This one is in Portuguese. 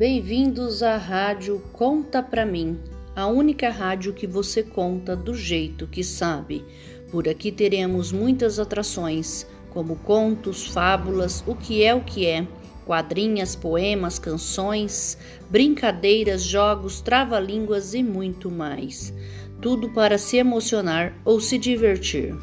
Bem-vindos à rádio Conta Pra Mim, a única rádio que você conta do jeito que sabe. Por aqui teremos muitas atrações, como contos, fábulas, o que é o que é, quadrinhas, poemas, canções, brincadeiras, jogos, trava-línguas e muito mais. Tudo para se emocionar ou se divertir.